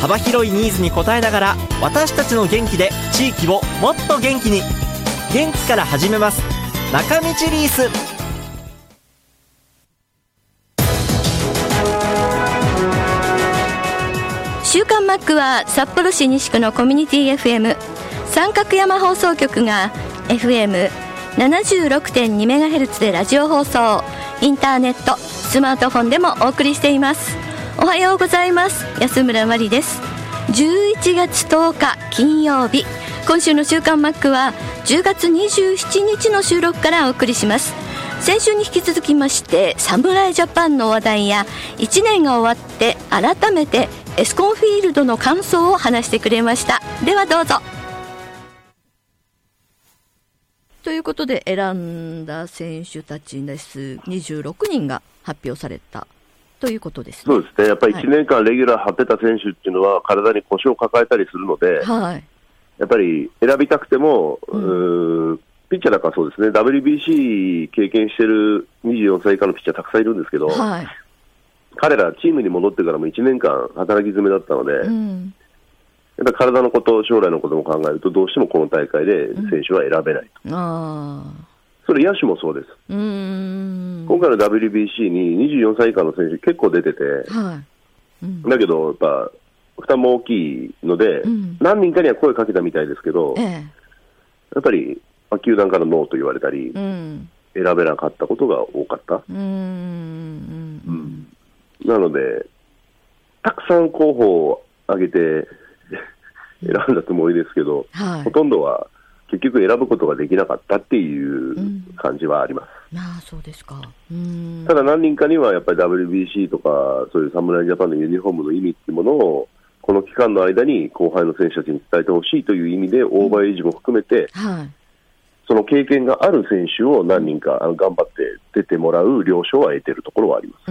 幅広いニーズに応えながら私たちの元気で地域をもっと元気に。元気から始めます。中道リース。週刊マックは札幌市西区のコミュニティ FM 三角山放送局が FM76.2MHz でラジオ放送。インターネットスマートフォンでもお送りしています。おはようございます。安村麻里です。11月10日金曜日。今週の週刊マックは10月27日の収録からお送りします。先週に引き続きまして侍ジャパンの話題や1年が終わって改めてエスコンフィールドの感想を話してくれました。ではどうぞ。ということで選んだ選手たちです。26人が発表されたということです、ね、そうですね、やっぱり1年間レギュラー張ってた選手っていうのは、体に故障を抱えたりするので、はい、やっぱり選びたくても、うん、ピッチャーなんかそうですね、WBC 経験してる24歳以下のピッチャーたくさんいるんですけど、はい、彼ら、チームに戻ってからも1年間働き詰めだったので、うん、やっぱり体のこと、将来のことも考えると、どうしてもこの大会で選手は選べないと。うんそれ野手もそうです。今回の WBC に24歳以下の選手結構出てて、はい。うん、だけどやっぱ負担も大きいので、うん、何人かには声かけたみたいですけど、ええ、やっぱり、まあ、球団からノーと言われたり、うん、選べなかったことが多かった。なので、たくさん候補を挙げて選んだつもりですけど、はい、ほとんどは結局選ぶことができなかったっていう感じはあります。うん、あそうですか。ただ何人かにはやっぱり WBC とかそういう侍ジャパンのユニフォームの意味っていうものをこの期間の間に後輩の選手たちに伝えてほしいという意味でオーバーエイジも含めて、うんはい、その経験がある選手を何人か頑張って出てもらう了承は得ているところはあります。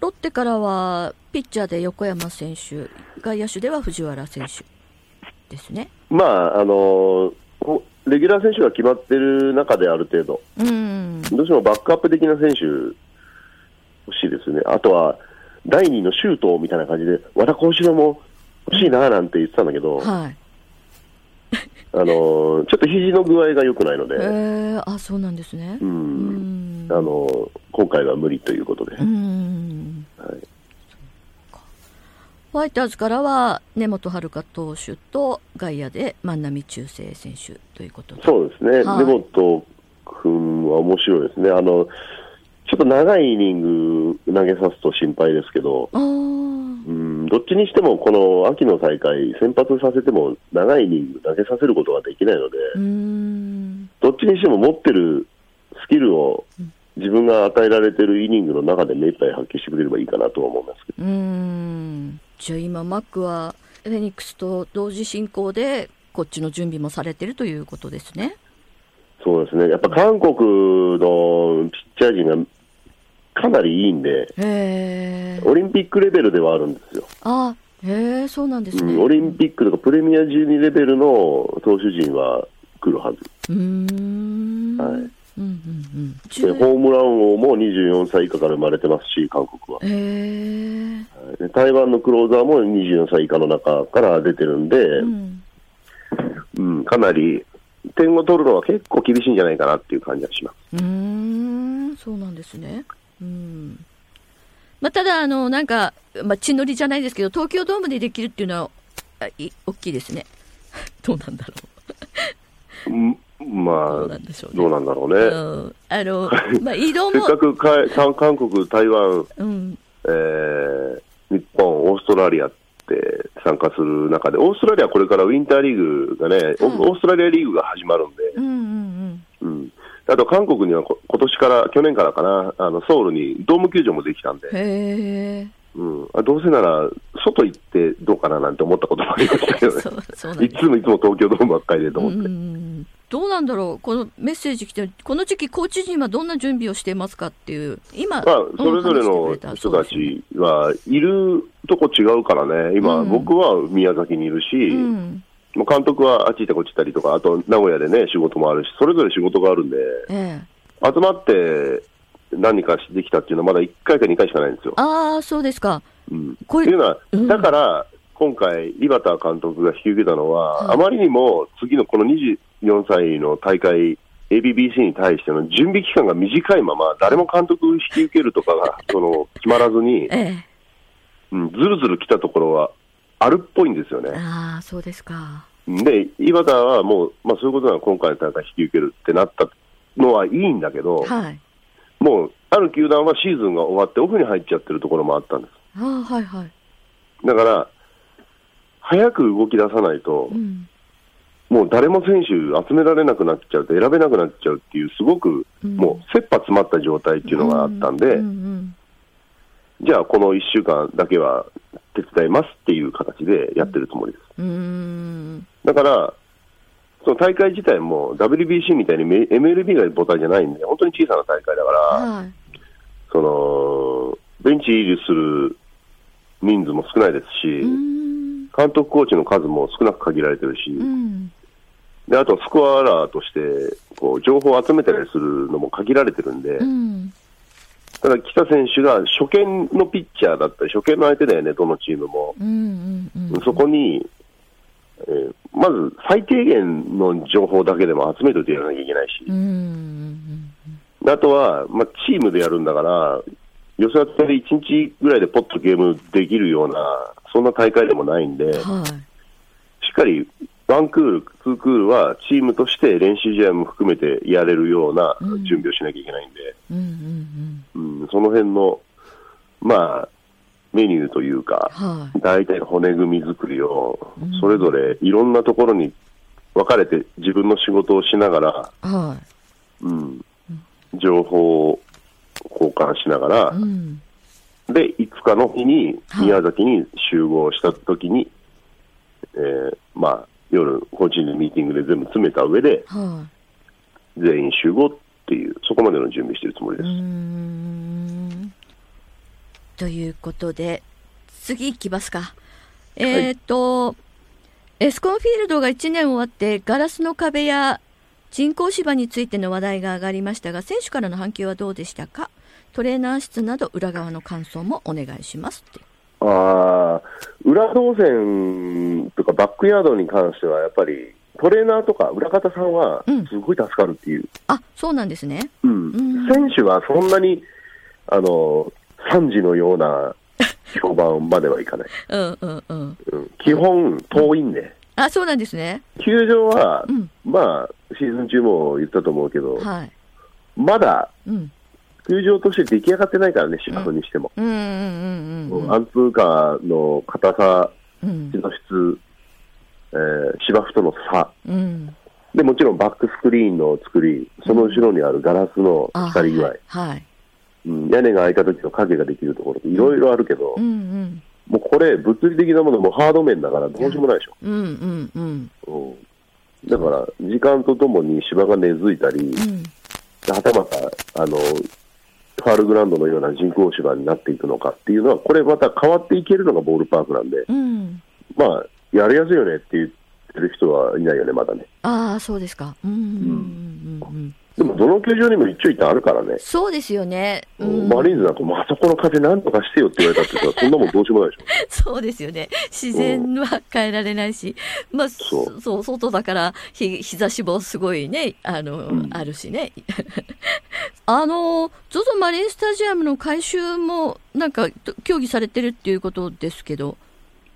ロッテからはピッチャーで横山選手外野手では藤原選手ですね。まああのレギュラー選手が決まってる中である程度、うん、どうしてもバックアップ的な選手欲しいですね。あとは第2のシュートみたいな感じで、和田幸四郎も欲しいななんて言ってたんだけど、はい、あのちょっと肘の具合が良くないので、えー、あそうなんですね、うん、あの今回は無理ということで。うん。はいホワイターズからは根本遥投手と外野で万波中正選手ということそうですね、はい、根本君は面白いですね。あの、ちょっと長いイニング投げさすと心配ですけど、うんどっちにしてもこの秋の大会、先発させても長いイニング投げさせることができないので、どっちにしても持ってるスキルを自分が与えられてるイニングの中で目いっぱい発揮してくれればいいかなとは思いますけど。じゃあ今、マックはフェニックスと同時進行で、こっちの準備もされてるということですね。そうですね、やっぱ韓国のピッチャー陣がかなりいいんで、オリンピックレベルではあるんですよ。あへそうなんですね、うん、オリンピックとかプレミア12レベルの投手陣は来るはず。うんはいうんうんうん、ホームラン王も24歳以下から生まれてますし、韓国は。えー、台湾のクローザーも24歳以下の中から出てるんで、うん、うん、かなり点を取るのは結構厳しいんじゃないかなっていう感じがします。うんそうなんですね。うんまあ、ただあの、なんか、まあ、血のりじゃないですけど、東京ドームでできるっていうのは、い大きいですね。どうなんだろう。まあ、どうなんでしょう、ね、どうなんだろうね。うん、あの、まあ、移動も。せっかくか韓国、台湾、うん、えー、日本、オーストラリアって参加する中で、オーストラリアはこれからウィンターリーグがね、うん、オーストラリアリーグが始まるんで、うんうんうん、うん、あと韓国には今年から、去年からかな、あのソウルにドーム球場もできたんで。へうん、どうせなら外行ってどうかななんて思ったこともありましたよね。いつもいつも東京ドームばっかりでと思って。どうなんだろう、このメッセージ来て、この時期、コーチ陣はどんな準備をしていますかっていう、今、まあ、それぞれの人たちはいるとこ違うからね、今、うん、僕は宮崎にいるし、うん、監督はあっち行ってこっち行ったりとか、あと名古屋でね、仕事もあるし、それぞれ仕事があるんで、ええ、集まって何かしてきたっていうのは、まだ1回か2回しかないんですよ。ああ、そうですか。うん、こういうのは、だから、今回、井端監督が引き受けたのは、はい、あまりにも次のこの24歳の大会、ABBC に対しての準備期間が短いまま、誰も監督引き受けるとかが その決まらずに、ええ、うん、ずるずる来たところはあるっぽいんですよね。ああ、そうですか。で、井端はもう、まあ、そういうことなら今回の大会引き受けるってなったのはいいんだけど、はい、もう、ある球団はシーズンが終わってオフに入っちゃってるところもあったんです。あはいはい。だから、早く動き出さないと、うん、もう誰も選手集められなくなっちゃうと選べなくなっちゃうっていう、すごくもう切羽詰まった状態っていうのがあったんで、じゃあこの1週間だけは手伝いますっていう形でやってるつもりです。だから、その大会自体も WBC みたいに MLB が母体じゃないんで、本当に小さな大会だから、はい、そのベンチ入りする人数も少ないですし、監督コーチの数も少なく限られてるし、うん、であとスコアラーとしてこう情報を集めたりするのも限られてるんで、うん、ただ北選手が初見のピッチャーだったり、初見の相手だよね、どのチームも。うんうんうん、そこに、えー、まず最低限の情報だけでも集めておいてやらなきゃいけないし、うんうんうん、あとは、まあ、チームでやるんだから、寄せ当てで1日ぐらいでポッとゲームできるような、そんな大会でもないんで、はい、しっかりワンクール、ツークールはチームとして練習試合も含めてやれるような準備をしなきゃいけないんで、うんその辺の、まあ、メニューというか、はい、大体骨組み作りを、それぞれいろんなところに分かれて自分の仕事をしながら、はい、うん、情報を交換しながら、うん、で、5日の日に宮崎に集合したときに、はい、えー、まあ、夜、個人でミーティングで全部詰めた上で、は全員集合っていう、そこまでの準備しているつもりです。ということで、次いきますか。えっ、ー、と、はい、エスコンフィールドが1年終わって、ガラスの壁や人工芝についての話題が上がりましたが、選手からの反響はどうでしたか？トレーナー室など裏側の感想もお願いしますって。あ裏動線とかバックヤードに関しては、やっぱりトレーナーとか裏方さんはすごい助かるっていう、うん、あそうなんですね、うん、うん、選手はそんなにあの惨事のような 評判まではいかない、うんうんうん、うん、基本、遠いんで、あそうなんですね。球場は、まあ、シーズン中も言ったと思うけど、はい、まだ、うん球場として出来上がってないからね、芝生にしても。アンツーカーの硬さ、地の質、えー、芝生との差、うん、でもちろんバックスクリーンの作り、その後ろにあるガラスの光具合、はいうん、屋根が開いた時の影ができるところっていろいろあるけど、うんうん、もうこれ、物理的なものもハード面だからどうしようもないでしょ。うんうんうん。うん、だから、時間とともに芝が根付いたり、うん、はたまた、あの、ファールグラウンドのような人工芝になっていくのかっていうのは、これまた変わっていけるのがボールパークなんで、うん、まあ、やりやすいよねって言ってる人はいないよね、まだね。ああ、そうですか。うんうんうんうんでも、どの球場にも一長一短あるからね。そうですよね。うん、マリーンズなんか、もあそこの風なんとかしてよって言われたって そんなもんどうしようもないでしょ。そうですよね。自然は変えられないし、うん、まあ、そうそう、外だから日、日差しもすごいね、あの、うん、あるしね。あの、ZOZO マリンスタジアムの改修も、なんか、協議されてるっていうことですけど。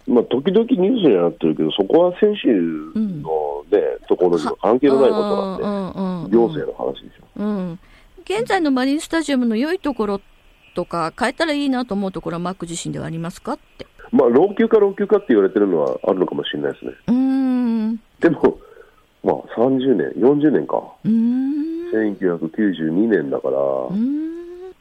まあ、時々ニュースになってるけど、そこは選手のね、うん、ところには関係のないことなんで、行政の話でしょ。うん。現在のマリンスタジアムの良いところとか、変えたらいいなと思うところは、マック自身ではありますかって。まあ、老朽化、老朽化って言われてるのはあるのかもしれないですね。うん。でも、まあ、30年、40年か。うん。1992年だから、うん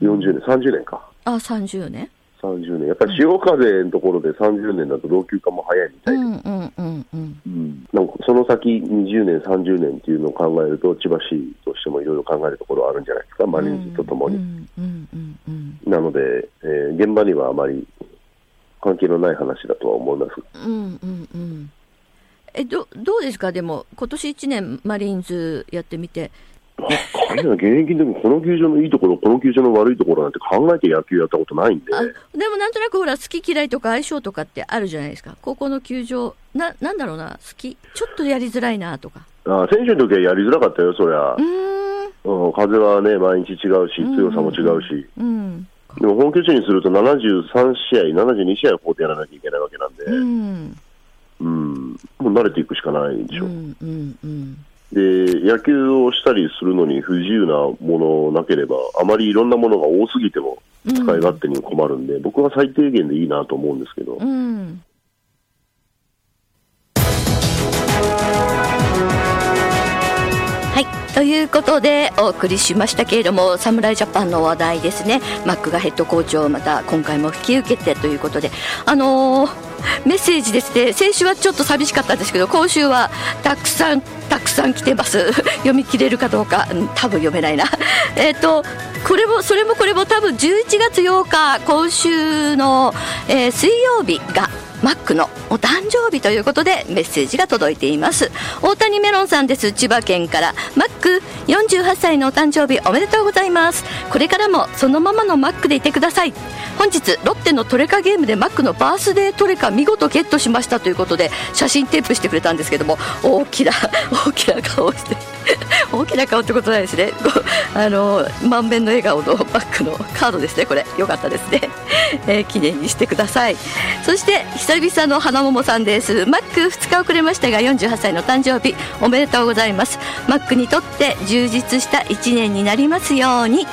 40年、30年か。あ、30年30年。やっぱり潮風のところで30年だと老朽化も早いみたいで。うんうんうんうん。うん。なんかその先20年、30年っていうのを考えると、千葉市としてもいろいろ考えるところはあるんじゃないですか、マリンズとともに。なので、えー、現場にはあまり関係のない話だとは思います。うんうんうん。えどどうですか、でも、今年1年、マリーンズやってみて、彼ら現役でもこの球場のいいところ、この球場の悪いところなんて考えて野球やったことないんで。でもなんとなくほら、好き嫌いとか相性とかってあるじゃないですか。ここの球場、な、なんだろうな、好き、ちょっとやりづらいなとか。あ選手の時はやりづらかったよ、そりゃ。うん、風はね、毎日違うし、強さも違うし。うん、でも本拠地にすると73試合、72試合こうやらなきゃいけないわけなんで、うん、うん、もう慣れていくしかないでしょ。うんうんうんで野球をしたりするのに不自由なものなければ、あまりいろんなものが多すぎても使い勝手に困るんで、うん、僕は最低限でいいなと思うんですけど。うんということでお送りしましたけれども侍ジャパンの話題ですね。マックがヘッドコーチをまた今回も引き受けてということで。あのーメッセージですね。先週はちょっと寂しかったんですけど今週はたくさんたくさん来てます。読み切れるかどうか、うん、多分読めないな。えっとこれもそれもこれも多分11月8日今週の、えー、水曜日がマックのお誕生日ということでメッセージが届いています。大谷メロンさんです。千葉県からマック48歳のお誕生日おめでとうございます。これからもそのままのマックでいてください。本日ロッテのトレカゲームでマックのバースデートレカ見事ゲットしましたということで写真テープしてくれたんですけども大きな 大きな顔して 大きな顔ってことないですね。あの満面の笑顔のバックのカードですね。これよかったですね、えー、記念にしてください。そして久久々の花桃さんです。マック2日遅れましたが48歳の誕生日。おめでとうございます。マックにとって充実した1年になりますように。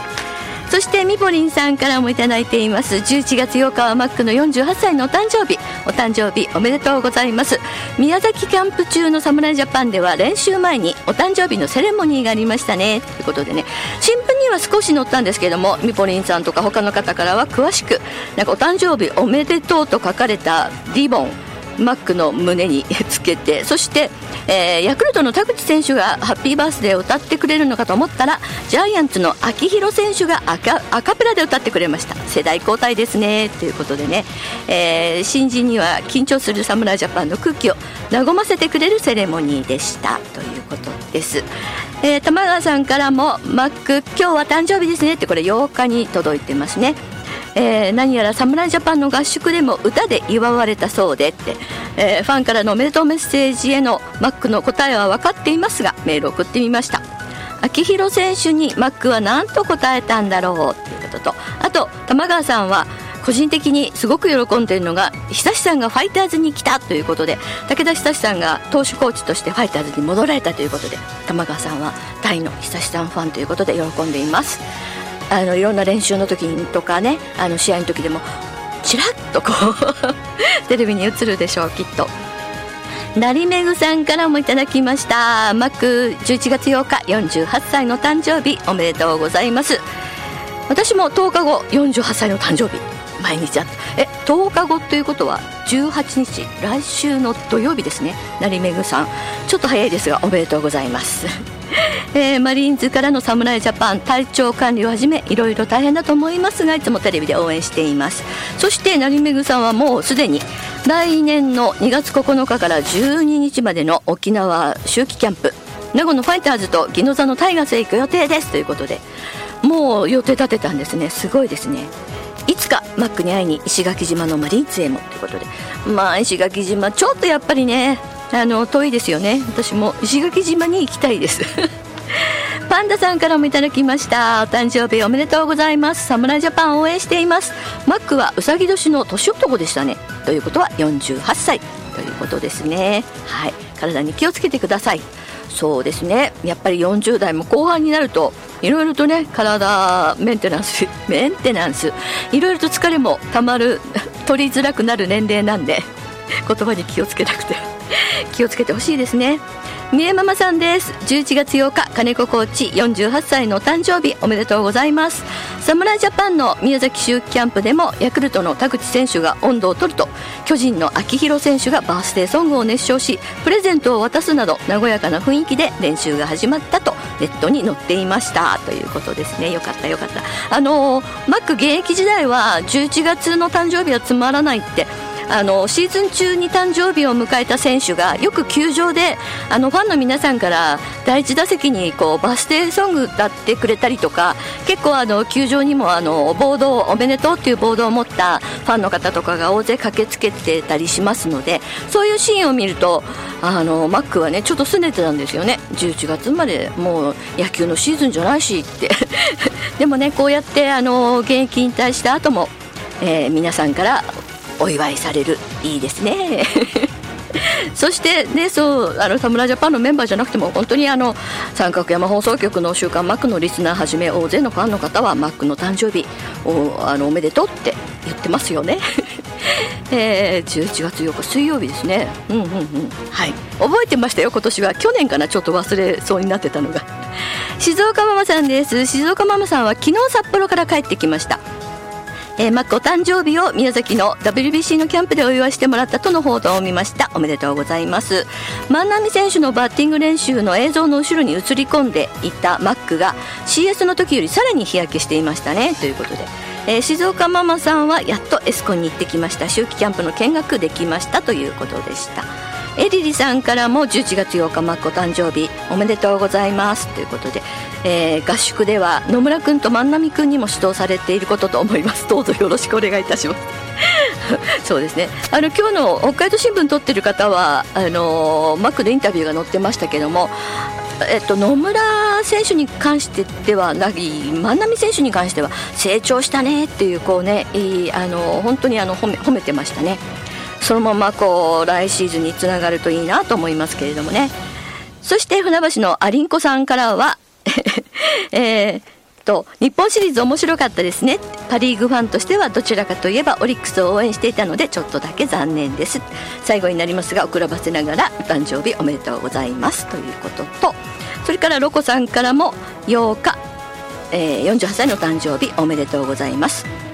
そしてみぼりんさんからもいただいています。11月8日はマックの48歳のお誕生日。お誕生日おめでとうございます。宮崎キャンプ中の侍ジャパンでは練習前にお誕生日のセレモニーがありましたね。ということでね。新聞には少し載ったんですけどもみぽりんさんとか他の方からは詳しくなんかお誕生日おめでとうと書かれたリボン。マックの胸につけてそして、えー、ヤクルトの田口選手がハッピーバースデーを歌ってくれるのかと思ったらジャイアンツの秋広選手がアカアカペラで歌ってくれました。世代交代ですね。ということでね、えー、新人には緊張する侍ジャパンの空気を和ませてくれるセレモニーでした。ということです、えー、玉川さんからもマック今日は誕生日ですね。ってこれ8日に届いてますね。えー、何やら侍ジャパンの合宿でも歌で祝われたそうでって、えー、ファンからのおめでとうメッセージへのマックの答えは分かっていますがメールを送ってみました。秋広選手にマックは何と答えたんだろうっていうこととあと玉川さんは個人的にすごく喜んでいるのが久志さんがファイターズに来たということで武田久志さんが投手コーチとしてファイターズに戻られたということで玉川さんは大の久志さんファンということで喜んでいます。あのいろんな練習の時とかねあの試合の時でもちらっとこう テレビに映るでしょうきっと。成めぐさんからもいただきました。マック11月8日48歳の誕生日おめでとうございます。私も10日後48歳の誕生日毎日あえ10日後ということは18日来週の土曜日ですね。成めぐさん。ちょっと早いですがおめでとうございます。えー、マリーンズからの侍ジャパン体調管理をはじめいろいろ大変だと思いますがいつもテレビで応援しています。そして成めぐさんはもうすでに来年の2月9日から12日までの沖縄秋季キャンプ名護のファイターズと宜野座のタイガースへ行く予定です。ということでもう予定立てたんですね。すごいですね。いつかマックに会いに石垣島のマリーンズへも。ということでまあ石垣島ちょっとやっぱりねあの遠いですよね。私も石垣島に行きたいです。パンダさんからもいただきました。お誕生日おめでとうございます。侍ジャパン応援しています。マックはうさぎ年の年男でしたね。ということは48歳。ということですね。はい。体に気をつけてください。そうですね。やっぱり40代も後半になるといろいろとね体メンテナンスメンテナンスいろいろと疲れもたまる 取りづらくなる年齢なんで。言葉に気をつけなくて 気をつけてほしいですね。三重ママさんです。11月8日金子コーチ48歳の誕生日おめでとうございます。侍ジャパンの宮崎秋季キャンプでもヤクルトの田口選手が温度を取ると巨人の秋広選手がバースデーソングを熱唱しプレゼントを渡すなど和やかな雰囲気で練習が始まったとネットに載っていました。ということですね。よかったよかった。あのマック現役時代は11月の誕生日はつまらないってあのシーズン中に誕生日を迎えた選手がよく球場であのファンの皆さんから第1打席にこうバス停ソング歌ってくれたりとか結構あの球場にもあのボードおめでとうっていうボードを持ったファンの方とかが大勢駆けつけてたりしますのでそういうシーンを見るとあのマックはねちょっと拗ねてたんですよね。11月までもう野球のシーズンじゃないしって。でもねこうやってあの現役引退した後も、えー、皆さんからお祝いされる。いいですね。そしてねそうあの田村ジャパンのメンバーじゃなくても本当にあの三角山放送局の「週刊マック」のリスナーはじめ大勢のファンの方はマックの誕生日おあのおめでとうって言ってますよね。えー、11月8日水曜日ですね。うんうんうん。はい。覚えてましたよ今年は。去年かなちょっと忘れそうになってたのが。静岡ママさんです。静岡ママさんは昨日札幌から帰ってきましたえー、マックお誕生日を宮崎の WBC のキャンプでお祝いしてもらったとの報道を見ました。おめでとうございます。万波選手のバッティング練習の映像の後ろに映り込んでいたマックが CS の時よりさらに日焼けしていましたね。ということでえー、静岡ママさんはやっとエスコンに行ってきました。秋季キャンプの見学できました。ということでした。エリリさんからも11月8日マックお誕生日おめでとうございますということで、えー、合宿では野村君と万波君にも指導されていることと思います。どうぞよろしくお願いいたします。そうですね。あの今日の北海道新聞撮ってる方はあのマックでインタビューが載ってましたけどもえっと、野村選手に関してではなく万波選手に関しては成長したねっていうこうねいいあの本当にあの褒め褒めてましたね。そのままこう来シーズンにつながるといいなと思いますけれどもね。そして船橋のアリンコさんからは えーと日本シリーズ面白かったですね。パ・リーグファンとしてはどちらかといえばオリックスを応援していたのでちょっとだけ残念です。最後になりますが遅らばせながらお誕生日おめでとうございます。ということとそれからロコさんからも8日、えー、48歳の誕生日おめでとうございます。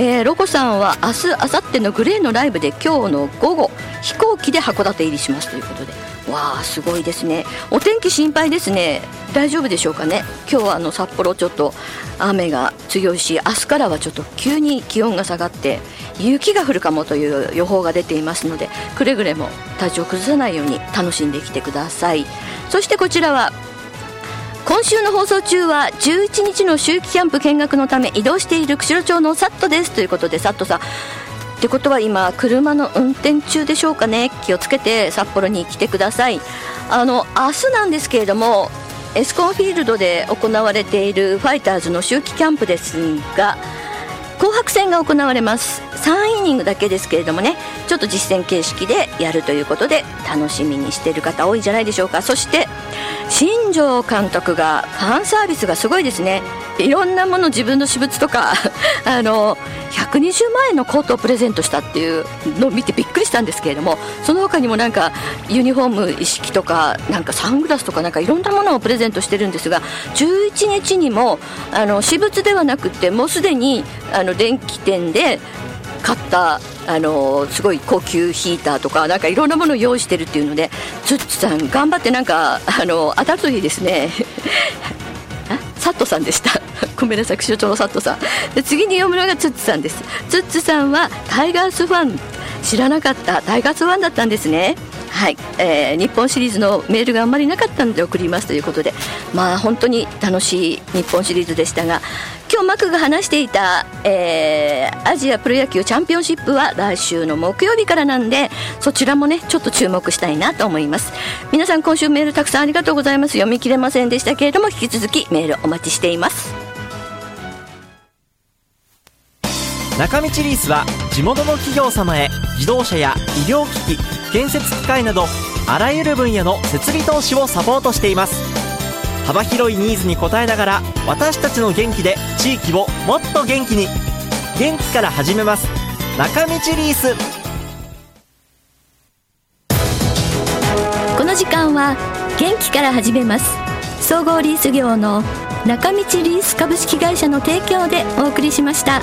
えー、ロコさんは明日明後日のグレーのライブで今日の午後飛行機で函館入りしますということで。わあすごいですね。お天気心配ですね。大丈夫でしょうかね。今日はあの札幌ちょっと雨が強いし明日からはちょっと急に気温が下がって雪が降るかもという予報が出ていますのでくれぐれも体調を崩さないように楽しんできてください。そしてこちらは今週の放送中は11日の秋季キャンプ見学のため移動している釧路町のサットですということでサットさん。ってことは今車の運転中でしょうかね。気をつけて札幌に来てください。あの明日なんですけれどもエスコンフィールドで行われているファイターズの秋季キャンプですが戦が行われます。3イニングだけですけれどもね。ちょっと実戦形式でやるということで楽しみにしている方多いんじゃないでしょうか。そして新庄監督がファンサービスがすごいですね。いろんなもの自分の私物とか あの120万円のコートをプレゼントしたっていうのを見てびっくりしたんですけれどもその他にもなんかユニフォーム一式とかなんかサングラスとかなんかいろんなものをプレゼントしてるんですが11日にもあの私物ではなくてもうすでにあの電気店で買ったあのすごい高級ヒーターとかなんかいろんなものを用意してるっていうのでツッツさん頑張ってなんかあの当たるといいですね。サットさんでした。ごめんなさい気象庁のサットさん。で次に読むのがツッツさんです。ツッツさんはタイガースファン。知らなかったタイガースファンだったんですね。はい、えー、日本シリーズのメールがあんまりなかったので送りますということで。まあ本当に楽しい日本シリーズでしたが今日マクが話していた、えー、アジアプロ野球チャンピオンシップは来週の木曜日からなんでそちらもねちょっと注目したいなと思います。皆さん今週メールたくさんありがとうございます。読み切れませんでしたけれども引き続きメールお待ちしています。中道リースは地元の企業様へ自動車や医療機器建設機械などあらゆる分野の設備投資をサポートしています。幅広いニーズに応えながら私たちの元気で地域をもっと元気に。元気から始めます。中道リース。この時間は元気から始めます。総合リース業の中道リース株式会社の提供でお送りしました。